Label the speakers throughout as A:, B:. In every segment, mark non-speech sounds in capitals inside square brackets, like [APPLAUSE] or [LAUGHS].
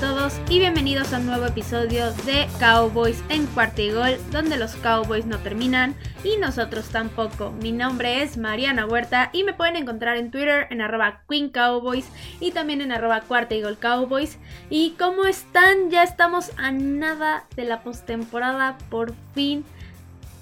A: Todos y bienvenidos a un nuevo episodio de Cowboys en cuarto y gol, donde los Cowboys no terminan y nosotros tampoco. Mi nombre es Mariana Huerta y me pueden encontrar en Twitter en arroba Queen Cowboys y también en arroba cuarta y Cowboys. ¿Y cómo están? Ya estamos a nada de la postemporada, por fin.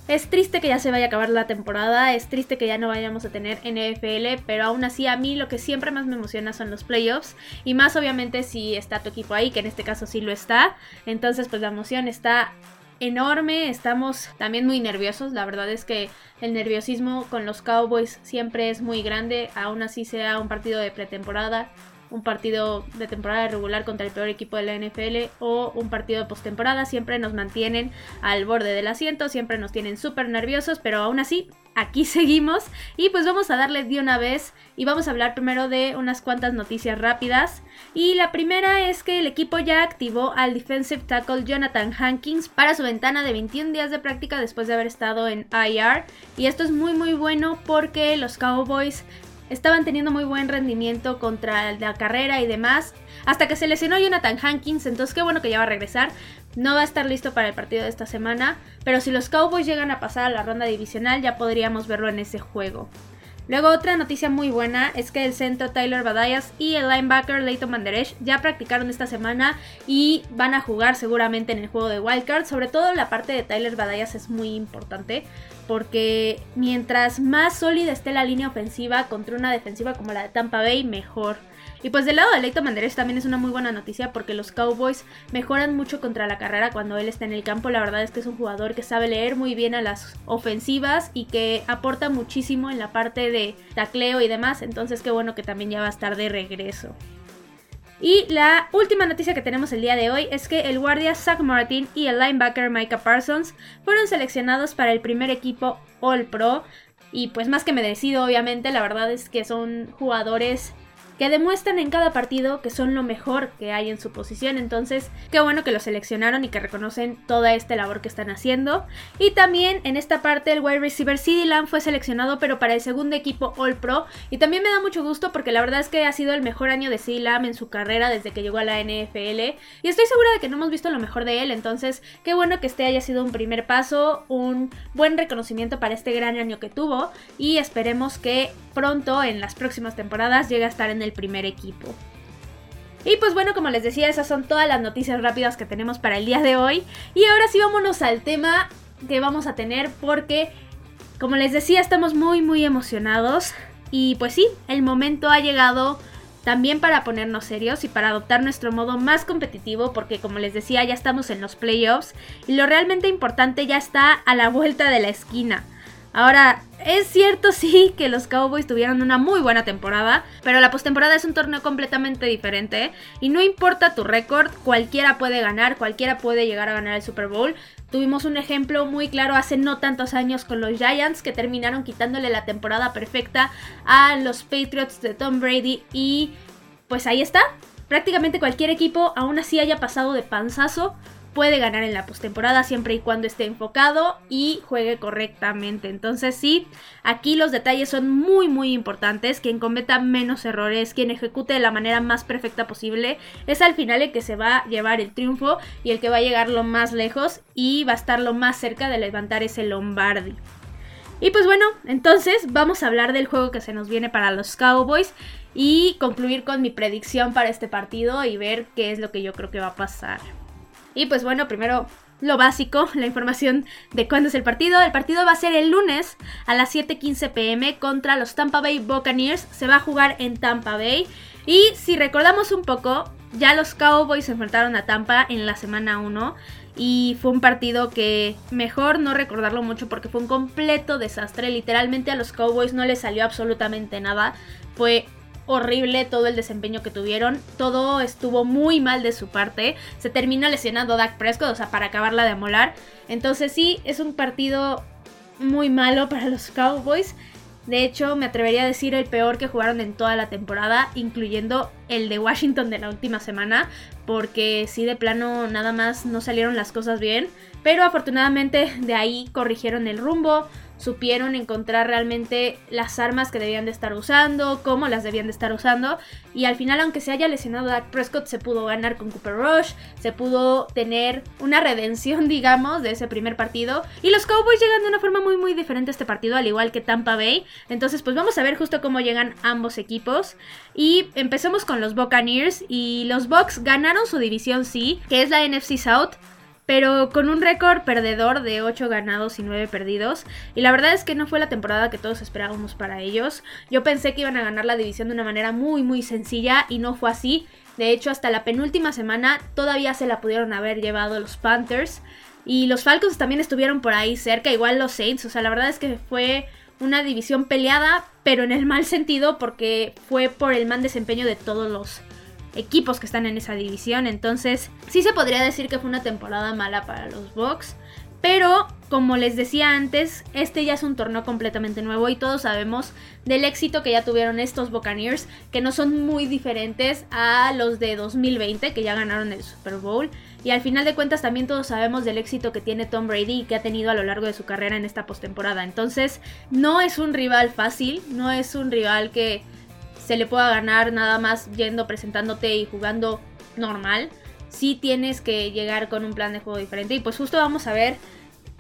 A: Es triste que ya se vaya a acabar la temporada, es triste que ya no vayamos a tener NFL, pero aún así a mí lo que siempre más me emociona son los playoffs y más obviamente si está tu equipo ahí, que en este caso sí lo está. Entonces pues la emoción está enorme, estamos también muy nerviosos, la verdad es que el nerviosismo con los Cowboys siempre es muy grande, aún así sea un partido de pretemporada un partido de temporada regular contra el peor equipo de la NFL o un partido de postemporada. Siempre nos mantienen al borde del asiento, siempre nos tienen súper nerviosos, pero aún así aquí [LAUGHS] seguimos. Y pues vamos a darle de una vez y vamos a hablar primero de unas cuantas noticias rápidas. Y la primera es que el equipo ya activó al defensive tackle Jonathan Hankins para su ventana de 21 días de práctica después de haber estado en IR y esto es muy muy bueno porque los Cowboys estaban teniendo muy buen rendimiento contra la carrera y demás. Hasta que se lesionó Jonathan Hankins, entonces qué bueno que ya va a regresar. No va a estar listo para el partido de esta semana, pero si los Cowboys llegan a pasar a la ronda divisional ya podríamos verlo en ese juego. Luego otra noticia muy buena es que el centro Tyler Badayas y el linebacker Leighton Manderesh ya practicaron esta semana y van a jugar seguramente en el juego de Wildcard. Sobre todo la parte de Tyler Badayas es muy importante porque mientras más sólida esté la línea ofensiva contra una defensiva como la de Tampa Bay, mejor. Y pues del lado de Leito Manderés también es una muy buena noticia porque los Cowboys mejoran mucho contra la carrera cuando él está en el campo. La verdad es que es un jugador que sabe leer muy bien a las ofensivas y que aporta muchísimo en la parte de tacleo y demás. Entonces qué bueno que también ya va a estar de regreso. Y la última noticia que tenemos el día de hoy es que el guardia Zach Martin y el linebacker Micah Parsons fueron seleccionados para el primer equipo All Pro. Y pues más que merecido, obviamente, la verdad es que son jugadores que demuestran en cada partido que son lo mejor que hay en su posición. Entonces, qué bueno que lo seleccionaron y que reconocen toda esta labor que están haciendo. Y también en esta parte el wide receiver CD Lamb fue seleccionado, pero para el segundo equipo All Pro. Y también me da mucho gusto porque la verdad es que ha sido el mejor año de CD Lamb en su carrera desde que llegó a la NFL. Y estoy segura de que no hemos visto lo mejor de él. Entonces, qué bueno que este haya sido un primer paso, un buen reconocimiento para este gran año que tuvo. Y esperemos que pronto en las próximas temporadas llegue a estar en el primer equipo. Y pues bueno, como les decía, esas son todas las noticias rápidas que tenemos para el día de hoy. Y ahora sí vámonos al tema que vamos a tener porque, como les decía, estamos muy muy emocionados. Y pues sí, el momento ha llegado también para ponernos serios y para adoptar nuestro modo más competitivo porque como les decía ya estamos en los playoffs y lo realmente importante ya está a la vuelta de la esquina. Ahora, es cierto [LAUGHS] sí que los Cowboys tuvieron una muy buena temporada, pero la postemporada es un torneo completamente diferente y no importa tu récord, cualquiera puede ganar, cualquiera puede llegar a ganar el Super Bowl. Tuvimos un ejemplo muy claro hace no tantos años con los Giants que terminaron quitándole la temporada perfecta a los Patriots de Tom Brady y pues ahí está. Prácticamente cualquier equipo, aún así haya pasado de panzazo, puede ganar en la postemporada siempre y cuando esté enfocado y juegue correctamente. Entonces sí, aquí los detalles son muy muy importantes. Quien cometa menos errores, quien ejecute de la manera más perfecta posible, es al final el que se va a llevar el triunfo y el que va a llegar lo más lejos y va a estar lo más cerca de levantar ese Lombardi. Y pues bueno, entonces vamos a hablar del juego que se nos viene para los Cowboys y concluir con mi predicción para este partido y ver qué es lo que yo creo que va a pasar. Y pues bueno, primero lo básico, [LAUGHS] la información de cuándo es el partido. El partido va a ser el lunes a las 7:15 pm contra los Tampa Bay Buccaneers. Se va a jugar en Tampa Bay. Y si recordamos un poco, ya los Cowboys se enfrentaron a Tampa en la semana 1 y fue un partido que mejor no recordarlo mucho porque fue un completo desastre. Literalmente a los Cowboys no les salió absolutamente nada. Fue horrible todo el desempeño que tuvieron. Todo estuvo muy mal de su parte. Se terminó lesionando Dak Prescott, o sea, para acabarla de amolar. Entonces sí, es un partido muy malo [LAUGHS] para los Cowboys. De hecho, me atrevería a decir el peor que jugaron en toda la temporada, incluyendo el de Washington de la última semana, porque sí de plano nada más no salieron las cosas bien, pero afortunadamente de ahí corrigieron el rumbo, supieron encontrar realmente las armas que debían de estar usando, cómo las debían de estar usando. Y al final, aunque se haya lesionado Dak Prescott, se pudo ganar con Cooper Rush, se pudo tener una redención, [LAUGHS] digamos, de ese primer partido. Y los Cowboys llegan de una forma muy, muy diferente a este partido, al igual que Tampa Bay. Entonces, pues vamos a ver justo cómo llegan ambos equipos. Y empecemos con los Buccaneers. Y los Bucks ganaron su división, sí, que es la NFC South pero con un récord perdedor de 8 ganados y 9 perdidos. Y la verdad es que no fue la temporada que todos esperábamos para ellos. Yo pensé que iban a ganar la división de una manera muy muy sencilla y no fue así. De hecho, hasta la penúltima semana todavía se la pudieron haber llevado los Panthers. Y los Falcons también estuvieron por ahí cerca, igual los Saints. O sea, la verdad es que fue una división peleada, pero en el mal sentido porque fue por el mal desempeño de todos los equipos que están en esa división. Entonces, sí se podría decir que fue una temporada mala para los Bucks. Pero, como les decía antes, este ya es un torneo completamente nuevo y todos sabemos del éxito que ya tuvieron estos Buccaneers, que no son muy diferentes a los de 2020, que ya ganaron el Super Bowl. Y al final de cuentas también todos sabemos del éxito que tiene Tom Brady y que ha tenido a lo largo de su carrera en esta postemporada. Entonces, no es un rival fácil, no es un rival que se le pueda ganar nada más yendo, presentándote y jugando normal. Si tienes que llegar con un plan de juego diferente. Y pues justo vamos a ver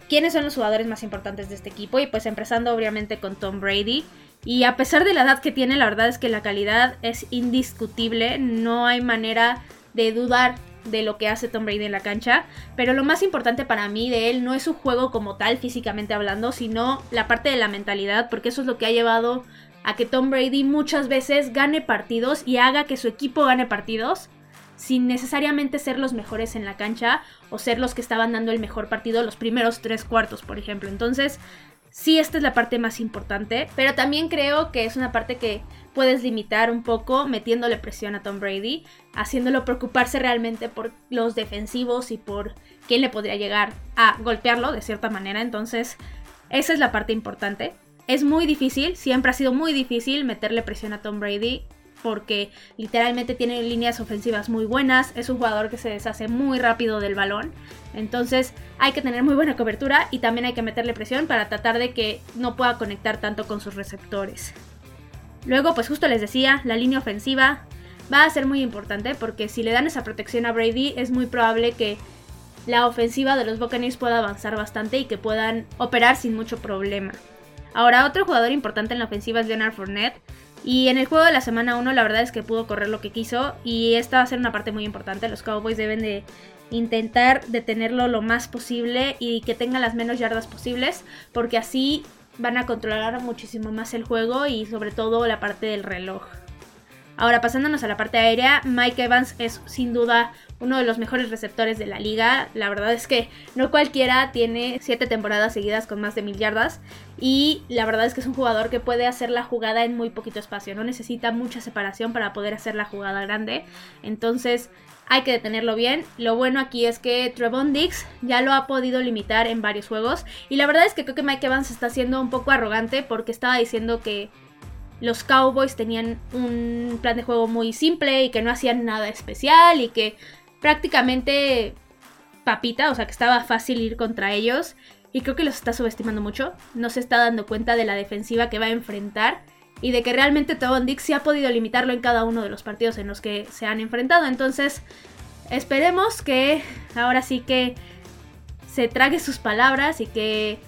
A: quiénes son los jugadores más importantes de este equipo. Y pues empezando obviamente con Tom Brady. Y a pesar de la edad que tiene, la verdad es que la calidad es indiscutible. No hay manera de dudar de lo que hace Tom Brady en la cancha. Pero lo más importante para mí de él no es su juego como tal, físicamente hablando, sino la parte de la mentalidad, porque eso es lo que ha llevado a que Tom Brady muchas veces gane partidos y haga que su equipo gane partidos sin necesariamente ser los mejores en la cancha o ser los que estaban dando el mejor partido los primeros tres cuartos, por ejemplo. Entonces, sí, esta es la parte más importante, pero también creo que es una parte que puedes limitar un poco metiéndole presión a Tom Brady, haciéndolo preocuparse realmente por los defensivos y por quién le podría llegar a golpearlo de cierta manera. Entonces, esa es la parte importante. Es muy difícil, siempre ha sido muy difícil meterle presión a Tom Brady porque literalmente tiene líneas ofensivas muy buenas, es un jugador que se deshace muy rápido del balón, entonces hay que tener muy buena cobertura y también hay que meterle presión para tratar de que no pueda conectar tanto con sus receptores. Luego, pues justo les decía, la línea ofensiva va a ser muy importante porque si le dan esa protección a Brady es muy probable que la ofensiva de los Buccaneers pueda avanzar bastante y que puedan operar sin mucho problema. Ahora, otro jugador importante en la ofensiva es Leonard Fournette. Y en el juego de la semana 1 la verdad es que pudo correr lo que quiso y esta va a ser una parte muy importante. Los Cowboys deben de intentar detenerlo lo más posible y que tenga las menos yardas posibles porque así van a controlar muchísimo más el juego y sobre todo la parte del reloj. Ahora pasándonos a la parte aérea, Mike Evans es sin duda uno de los mejores receptores de la liga. La verdad es que no cualquiera tiene siete temporadas seguidas con más de mil yardas. Y la verdad es que es un jugador que puede hacer la jugada en muy poquito espacio. No necesita mucha separación para poder hacer la jugada grande. Entonces hay que detenerlo bien. Lo bueno aquí es que Trevon Dix ya lo ha podido limitar en varios juegos. Y la verdad es que creo que Mike Evans está siendo un poco arrogante porque estaba diciendo que los Cowboys tenían un plan de juego muy simple y que no hacían nada especial y que prácticamente papita, o sea que estaba fácil ir contra ellos. Y creo que los está subestimando mucho. No se está dando cuenta de la defensiva que va a enfrentar. Y de que realmente Tobon Dix sí ha podido limitarlo en cada uno de los partidos en los que se han enfrentado. Entonces, esperemos que ahora sí que se trague sus palabras y que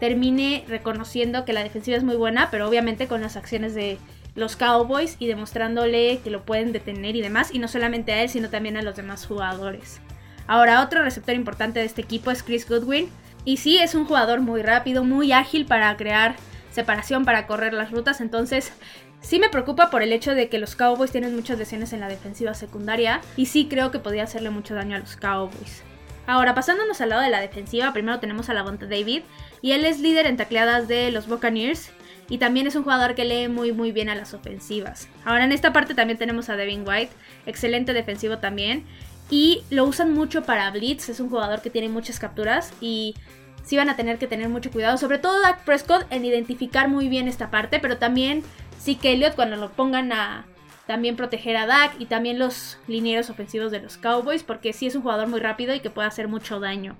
A: termine reconociendo que la defensiva es muy buena, pero obviamente con las acciones de los Cowboys y demostrándole que lo pueden detener y demás, y no solamente a él, sino también a los demás jugadores. Ahora, otro receptor importante de este equipo es Chris Goodwin, y sí, es un jugador muy rápido, muy ágil para crear separación, para correr las rutas, entonces sí me preocupa por el hecho de que los Cowboys tienen muchas lesiones en la defensiva secundaria, y sí creo que podría hacerle mucho daño a los Cowboys. Ahora, pasándonos al lado de la defensiva, primero tenemos a Lavonte David, y él es líder en tacleadas de los Buccaneers, y también es un jugador que lee muy muy bien a las ofensivas. Ahora en esta parte también tenemos a Devin White, excelente defensivo también, y lo usan mucho para blitz, es un jugador que tiene muchas capturas y sí van a tener que tener mucho cuidado, sobre todo Dak Prescott en identificar muy bien esta parte, pero también sí que Elliot cuando lo pongan a también proteger a Dak y también los linieros ofensivos de los Cowboys, porque sí es un jugador muy rápido y que puede hacer mucho daño.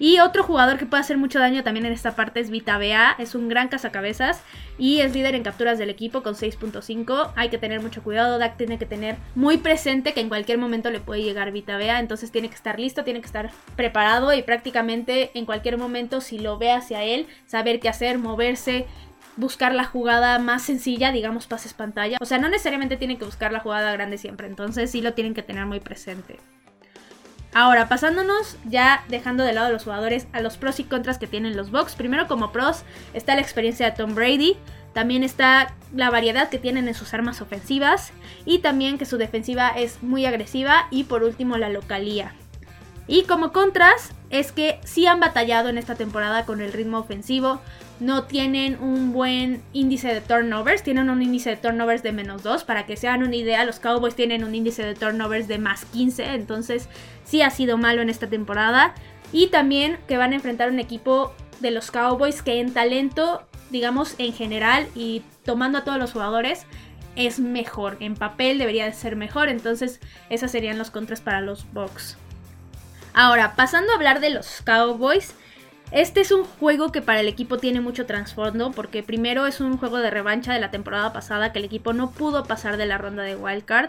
A: Y otro jugador que puede hacer mucho daño también en esta parte es Vita Bea. Es un gran cazacabezas y es líder en capturas del equipo con 6.5. Hay que tener mucho cuidado. Dak tiene que tener muy presente que en cualquier momento le puede llegar Vita Bea. Entonces tiene que estar listo, tiene que estar preparado y prácticamente en cualquier momento, si lo ve hacia él, saber qué hacer, moverse, buscar la jugada más sencilla, digamos pases pantalla. O sea, no necesariamente tienen que buscar la jugada grande siempre, entonces sí lo tienen que tener muy presente. Ahora, pasándonos ya dejando de lado a los jugadores a los pros y contras que tienen los Bucks. Primero como pros está la experiencia de Tom Brady. También está la variedad que tienen en sus armas ofensivas. Y también que su defensiva es muy agresiva. Y por último la localía. Y como contras es que sí han batallado en esta temporada con el ritmo ofensivo. No tienen un buen índice de turnovers. Tienen un índice de turnovers de menos 2. Para que se hagan una idea, los Cowboys tienen un índice de turnovers de más 15. Entonces sí ha sido malo en esta temporada. Y también que van a enfrentar un equipo de los Cowboys que en talento, digamos en general y tomando a todos los jugadores, es mejor. En papel debería de ser mejor. Entonces, esos serían los contras para los Bucks. Ahora, pasando a hablar de los Cowboys. Este es un juego que para el equipo tiene mucho trasfondo porque primero es un juego de revancha de la temporada pasada que el equipo no pudo pasar de la ronda de wildcard.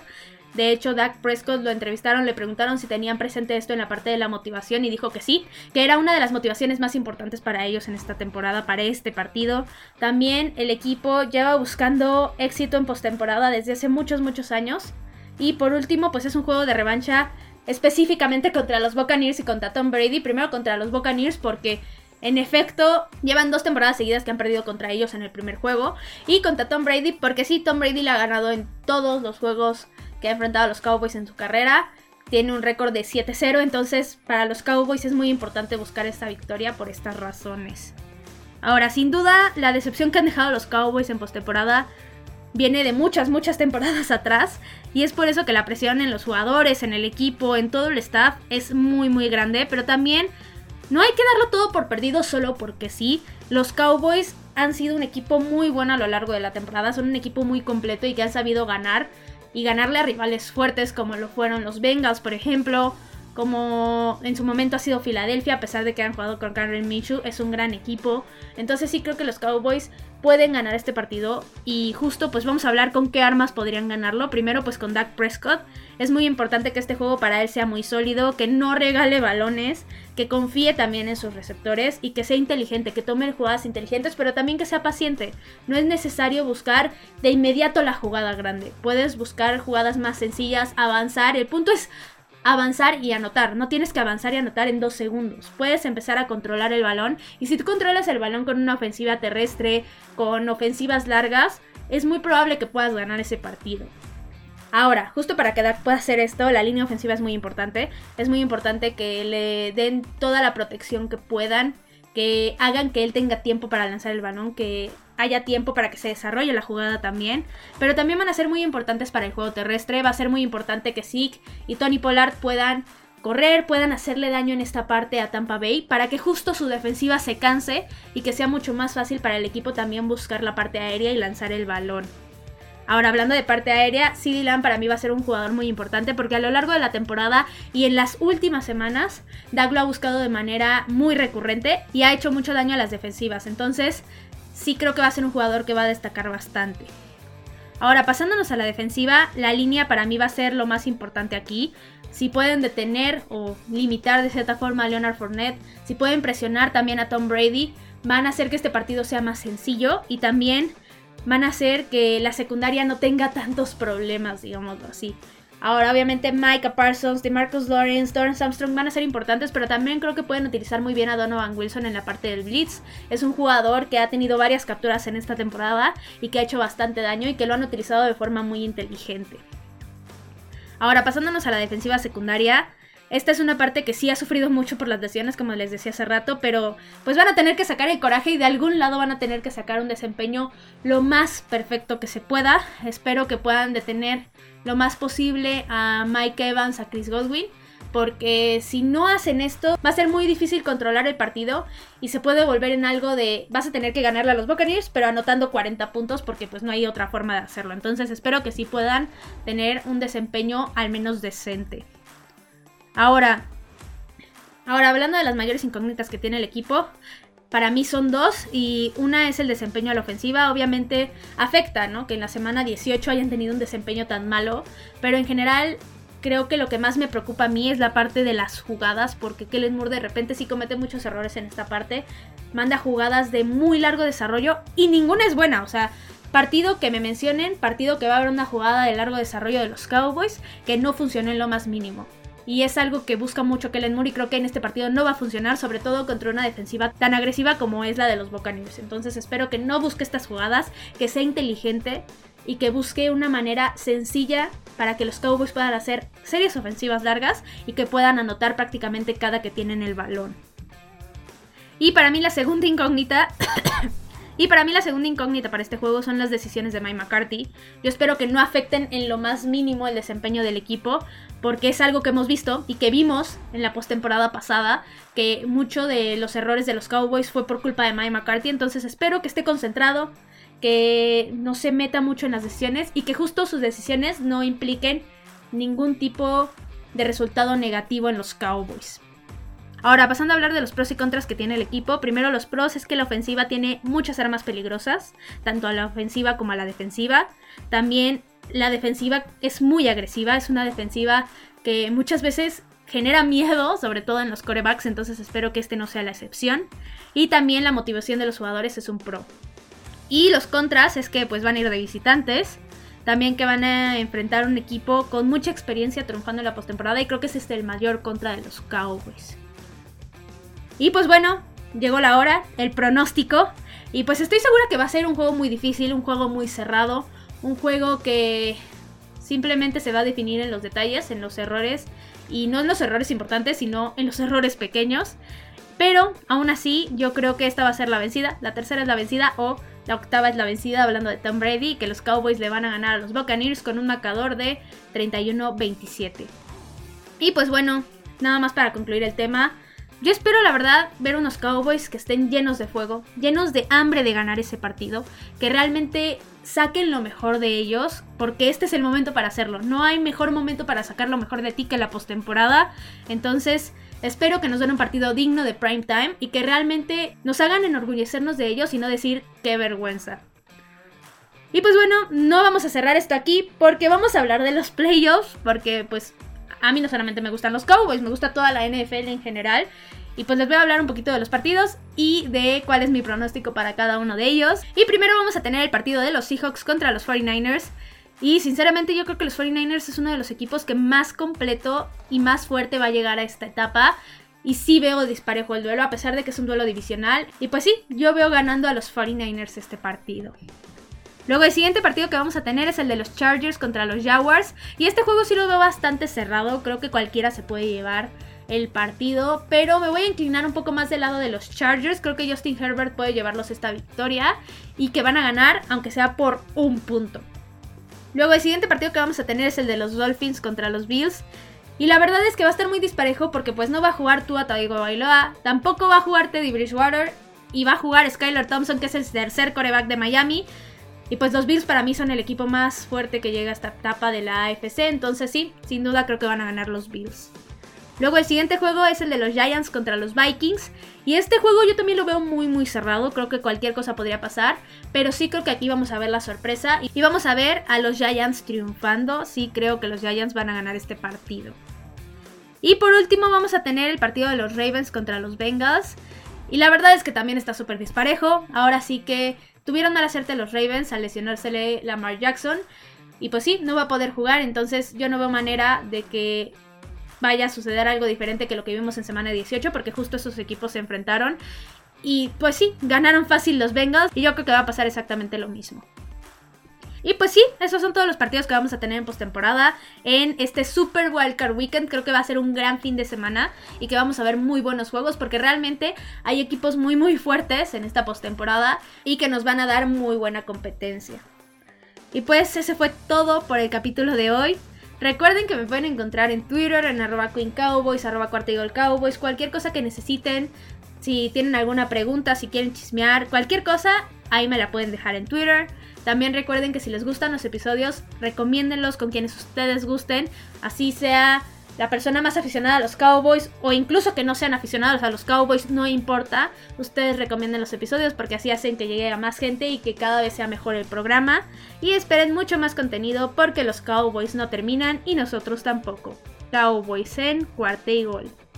A: De hecho, Dak Prescott lo entrevistaron, le preguntaron si tenían presente esto en la parte de la motivación y dijo que sí, que era una de las motivaciones más importantes para ellos en esta temporada, para este partido. También el equipo lleva buscando éxito en postemporada desde hace muchos, muchos años. Y por último, pues es un juego de revancha específicamente contra los Buccaneers y contra Tom Brady. Primero contra los Buccaneers porque en efecto, llevan dos temporadas seguidas que han perdido contra ellos en el primer juego. Y contra Tom Brady, porque sí, Tom Brady le ha ganado en todos los juegos que ha enfrentado a los Cowboys en su carrera. Tiene un récord de 7-0, entonces para los Cowboys es muy importante buscar esta victoria por estas razones. Ahora, sin duda, la decepción que han dejado los Cowboys en postemporada viene de muchas, muchas temporadas [LAUGHS] atrás. Y es por eso que la presión en los jugadores, en el equipo, en todo el staff es muy, muy grande. Pero también no hay que darlo todo por perdido solo porque sí. Los Cowboys han sido un equipo muy bueno a lo largo de la temporada. Son un equipo muy completo y que han sabido ganar. Y ganarle a rivales fuertes como lo fueron los Bengals, por ejemplo como en su momento ha sido Filadelfia, a pesar de que han jugado con Karen Minshew, es un gran equipo. Entonces sí creo que los Cowboys pueden ganar este partido y justo pues vamos a hablar con qué armas podrían ganarlo. Primero pues con Dak Prescott. Es muy importante que este juego para él sea muy sólido, que no regale balones, que confíe también en sus receptores y que sea inteligente, que tome jugadas inteligentes, pero también que sea paciente. No es necesario buscar de inmediato la jugada grande. Puedes buscar jugadas más sencillas, avanzar. El punto es avanzar y anotar. No tienes que avanzar y anotar en dos segundos. Puedes empezar a controlar el balón. Y si tú controlas el balón con una ofensiva terrestre, con ofensivas largas, es muy probable que puedas ganar ese partido. Ahora, justo para que pueda hacer esto, la línea ofensiva es muy importante. Es muy importante que le den toda la protección que puedan que hagan que él tenga tiempo para lanzar el balón, que haya tiempo para que se desarrolle la jugada también. Pero también van a ser muy importantes para el juego terrestre. Va a ser muy importante que Zeke y Tony Pollard puedan correr, puedan hacerle daño en esta parte a Tampa Bay para que justo su defensiva se canse y que sea mucho más fácil para el equipo también buscar la parte aérea y lanzar el balón. Ahora, hablando de parte aérea, CD para mí va a ser un jugador muy importante porque a lo largo de la temporada y en las últimas semanas, Doug lo ha buscado de manera muy recurrente y ha hecho mucho daño a las defensivas. Entonces, sí creo que va a ser un jugador que va a destacar bastante. Ahora, pasándonos a la defensiva, la línea para mí va a ser lo más importante aquí. Si pueden detener o limitar de cierta forma a Leonard Fournette, si pueden presionar también a Tom Brady, van a hacer que este partido sea más sencillo y también van a hacer que la secundaria no tenga tantos problemas, digámoslo así. Ahora, obviamente, Micah Parsons, DeMarcus Lawrence, Dorrance Armstrong van a ser importantes, pero también creo que pueden utilizar muy bien a Donovan Wilson en la parte del Blitz. Es un jugador que ha tenido varias capturas en esta temporada y que ha hecho bastante daño y que lo han utilizado de forma muy inteligente. Ahora, pasándonos a la defensiva secundaria, esta es una parte que sí ha sufrido mucho por las lesiones, como les decía hace rato, pero pues van a tener que sacar el coraje y de algún lado van a tener que sacar un desempeño lo más perfecto que se pueda. Espero que puedan detener lo más posible a Mike Evans, a Chris Godwin. Porque si no hacen esto, va a ser muy difícil controlar el partido y se puede volver en algo de vas a tener que ganarle a los Buccaneers, pero anotando 40 puntos porque pues no hay otra forma de hacerlo. Entonces espero que sí puedan tener un desempeño al menos decente. Ahora, Ahora, hablando de las mayores incógnitas que tiene el equipo, para mí son dos y una es el desempeño a la ofensiva. Obviamente afecta, ¿no? Que en la semana 18 hayan tenido un desempeño tan malo, pero en general creo que lo que más me preocupa a mí es la parte de las jugadas, porque Kellen Moore de repente sí comete muchos errores en esta parte. Manda jugadas de muy largo desarrollo y ninguna es buena, o sea, partido que me mencionen, partido que va a haber una jugada de largo desarrollo de los Cowboys que no funcionó en lo más mínimo y es algo que busca mucho Kellen Moore y creo que en este partido no va a funcionar, sobre todo contra una defensiva tan agresiva como es la de los Buccaneers. Entonces espero que no busque estas jugadas, que sea inteligente y que busque una manera sencilla para que los Cowboys puedan hacer series ofensivas largas y que puedan anotar prácticamente cada que tienen el balón. Y para mí la segunda incógnita Y para mí la segunda incógnita para este juego son las decisiones de Mike McCarthy. Yo espero que no afecten en lo más mínimo el desempeño del equipo, porque es algo que hemos visto y que vimos en la postemporada pasada, que mucho de los errores de los Cowboys fue por culpa de Mike McCarthy. Entonces espero que esté concentrado, que no se meta mucho en las decisiones y que justo sus decisiones no impliquen ningún tipo de resultado negativo en los Cowboys. Ahora, pasando a hablar de los pros y contras que tiene el equipo, primero los pros es que la ofensiva tiene muchas armas peligrosas, tanto a la ofensiva como a la defensiva. También la defensiva es muy agresiva, es una defensiva que muchas veces genera miedo, sobre todo en los corebacks, entonces espero que este no sea la excepción. Y también la motivación de los jugadores es un pro. Y los contras es que pues van a ir de visitantes, también que van a enfrentar un equipo con mucha experiencia triunfando en la postemporada y creo que es este el mayor contra de los Cowboys. Y pues bueno, llegó la hora, el pronóstico. Y pues estoy segura que va a ser un juego muy difícil, un juego muy cerrado, un juego que simplemente se va a definir en los detalles, en los errores, y no en los errores importantes, sino en los errores pequeños. Pero aún así, yo creo que esta va a ser la vencida, la tercera es la vencida o la octava es la vencida, hablando de Tom Brady, que los Cowboys le van a ganar a los Buccaneers con un marcador de 31-27. Y pues bueno, nada más para concluir el tema. Yo espero, la verdad, ver unos Cowboys que estén llenos de fuego, llenos de hambre de ganar ese partido, que realmente saquen lo mejor de ellos, porque este es el momento para hacerlo. No hay mejor momento para sacar lo mejor de ti que la postemporada. Entonces, espero que nos den un partido digno de prime time y que realmente nos hagan enorgullecernos de ellos y no decir qué vergüenza. Y pues bueno, no vamos a cerrar esto aquí porque vamos a hablar de los playoffs, porque pues a mí no solamente me gustan los Cowboys, me gusta toda la NFL en general. Y pues les voy a hablar un poquito de los partidos y de cuál es mi pronóstico para cada uno de ellos. Y primero vamos a tener el partido de los Seahawks contra los 49ers. Y sinceramente yo creo que los 49ers es uno de los equipos que más completo y más fuerte va a llegar a esta etapa. Y sí veo disparejo el duelo, a pesar de que es un duelo divisional. Y pues sí, yo veo ganando a los 49ers este partido. Luego el siguiente partido que vamos a tener es el de los Chargers contra los Jaguars. Y este juego sí lo veo bastante cerrado. Creo que cualquiera se puede llevar el partido. Pero me voy a inclinar un poco más del lado de los Chargers. Creo que Justin Herbert puede llevarlos esta victoria. Y que van a ganar, aunque sea por un punto. Luego el siguiente partido que vamos a tener es el de los Dolphins contra los Bills. Y la verdad es que va a estar muy disparejo porque pues no va a jugar Tua Bailoa, tampoco va a jugar Teddy Bridgewater y va a jugar Skylar Thompson que es el tercer coreback de Miami. Y pues los Bills para mí son el equipo más fuerte que llega a esta etapa de la AFC. Entonces sí, sin duda creo que van a ganar los Bills. Luego el siguiente juego es el de los Giants contra los Vikings. Y este juego yo también lo veo muy muy cerrado. Creo que cualquier cosa podría pasar. Pero sí creo que aquí vamos a ver la sorpresa. Y vamos a ver a los Giants triunfando. Sí creo que los Giants van a ganar este partido. Y por último vamos a tener el partido de los Ravens contra los Bengals. Y la verdad es que también está súper disparejo. Ahora sí que Tuvieron mala suerte los Ravens al lesionársele Lamar Jackson. Y pues sí, no va a poder jugar. Entonces yo no veo manera de que vaya a suceder algo diferente que lo que vimos en semana 18. Porque justo esos equipos se enfrentaron. Y pues sí, ganaron fácil los Bengals. Y yo creo que va a pasar exactamente lo mismo. Y pues sí, esos son todos los partidos que vamos a tener en postemporada en este Super Wildcard Weekend. Creo que va a ser un gran fin de semana y que vamos a ver muy buenos juegos porque realmente hay equipos muy muy fuertes en esta postemporada y que nos van a dar muy buena competencia. Y pues ese fue todo por el capítulo de hoy. Recuerden que me pueden encontrar en Twitter, en arroba Queen Cowboys, arroba Cowboys, cualquier cosa que necesiten. Si tienen alguna pregunta, si quieren chismear, cualquier cosa, ahí me la pueden dejar en Twitter. También recuerden que si les gustan los episodios, recomiéndenlos con quienes ustedes gusten, así sea la persona más aficionada a los Cowboys o incluso que no sean aficionados a los Cowboys, no importa. Ustedes recomienden los episodios porque así hacen que llegue a más gente y que cada vez sea mejor el programa. Y esperen mucho más contenido porque los Cowboys no terminan y nosotros tampoco. Cowboys en cuarta y gol.